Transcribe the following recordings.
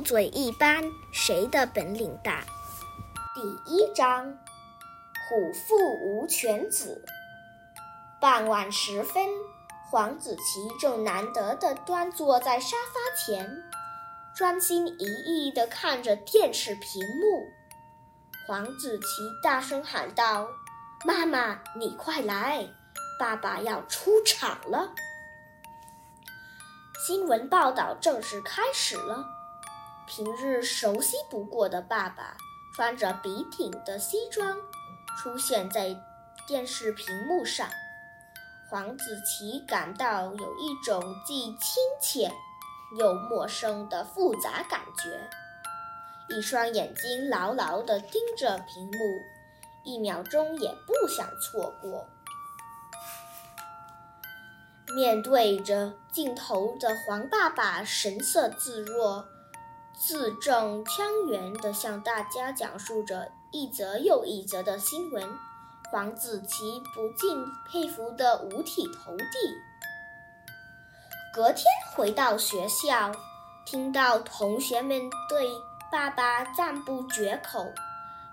嘴一般，谁的本领大？第一章：虎父无犬子。傍晚时分，黄子琪正难得的端坐在沙发前，专心一意的看着电视屏幕。黄子琪大声喊道：“妈妈，你快来，爸爸要出场了！”新闻报道正式开始了。平日熟悉不过的爸爸，穿着笔挺的西装，出现在电视屏幕上。黄子琪感到有一种既亲切又陌生的复杂感觉，一双眼睛牢牢地盯着屏幕，一秒钟也不想错过。面对着镜头的黄爸爸，神色自若、字正腔圆地向大家讲述着一则又一则的新闻。黄子琪不禁佩服得五体投地。隔天回到学校，听到同学们对爸爸赞不绝口，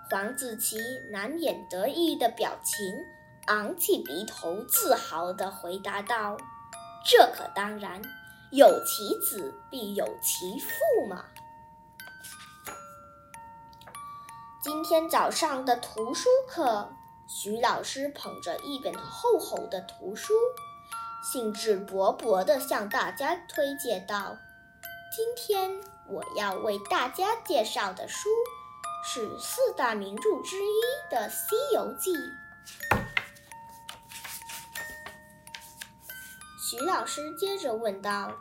黄子琪难掩得意的表情，昂起鼻头，自豪地回答道：“这可当然，有其子必有其父嘛。”今天早上的图书课。徐老师捧着一本厚厚的图书，兴致勃勃地向大家推介道：“今天我要为大家介绍的书是四大名著之一的《西游记》。”徐老师接着问道：“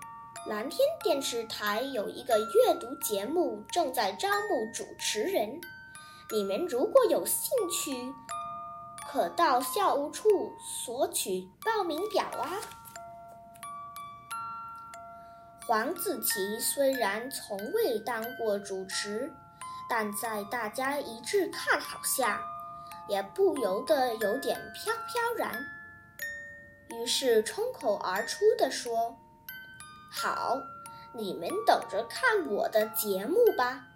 蓝天电视台有一个阅读节目正在招募主持人，你们如果有兴趣。”可到校务处索取报名表啊！黄子琪虽然从未当过主持，但在大家一致看好下，也不由得有点飘飘然。于是冲口而出的说：“好，你们等着看我的节目吧。”